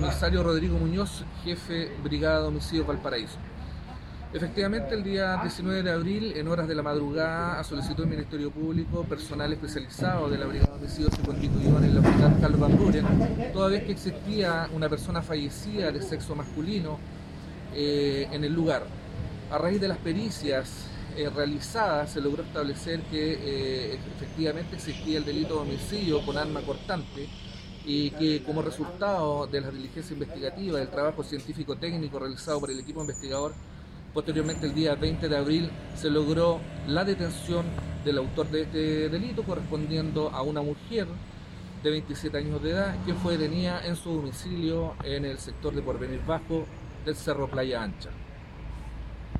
comisario Rodrigo Muñoz, jefe Brigada de Homicidios Valparaíso. Efectivamente, el día 19 de abril, en horas de la madrugada, solicitó el Ministerio Público personal especializado de la Brigada de Homicidios se constituyó en la unidad Carlos Van Buren, toda vez que existía una persona fallecida de sexo masculino eh, en el lugar. A raíz de las pericias eh, realizadas, se logró establecer que eh, efectivamente existía el delito de homicidio con arma cortante y que como resultado de la diligencia investigativa, del trabajo científico técnico realizado por el equipo investigador, Posteriormente, el día 20 de abril, se logró la detención del autor de este delito, correspondiendo a una mujer de 27 años de edad, que fue detenida en su domicilio en el sector de Porvenir Bajo del Cerro Playa Ancha.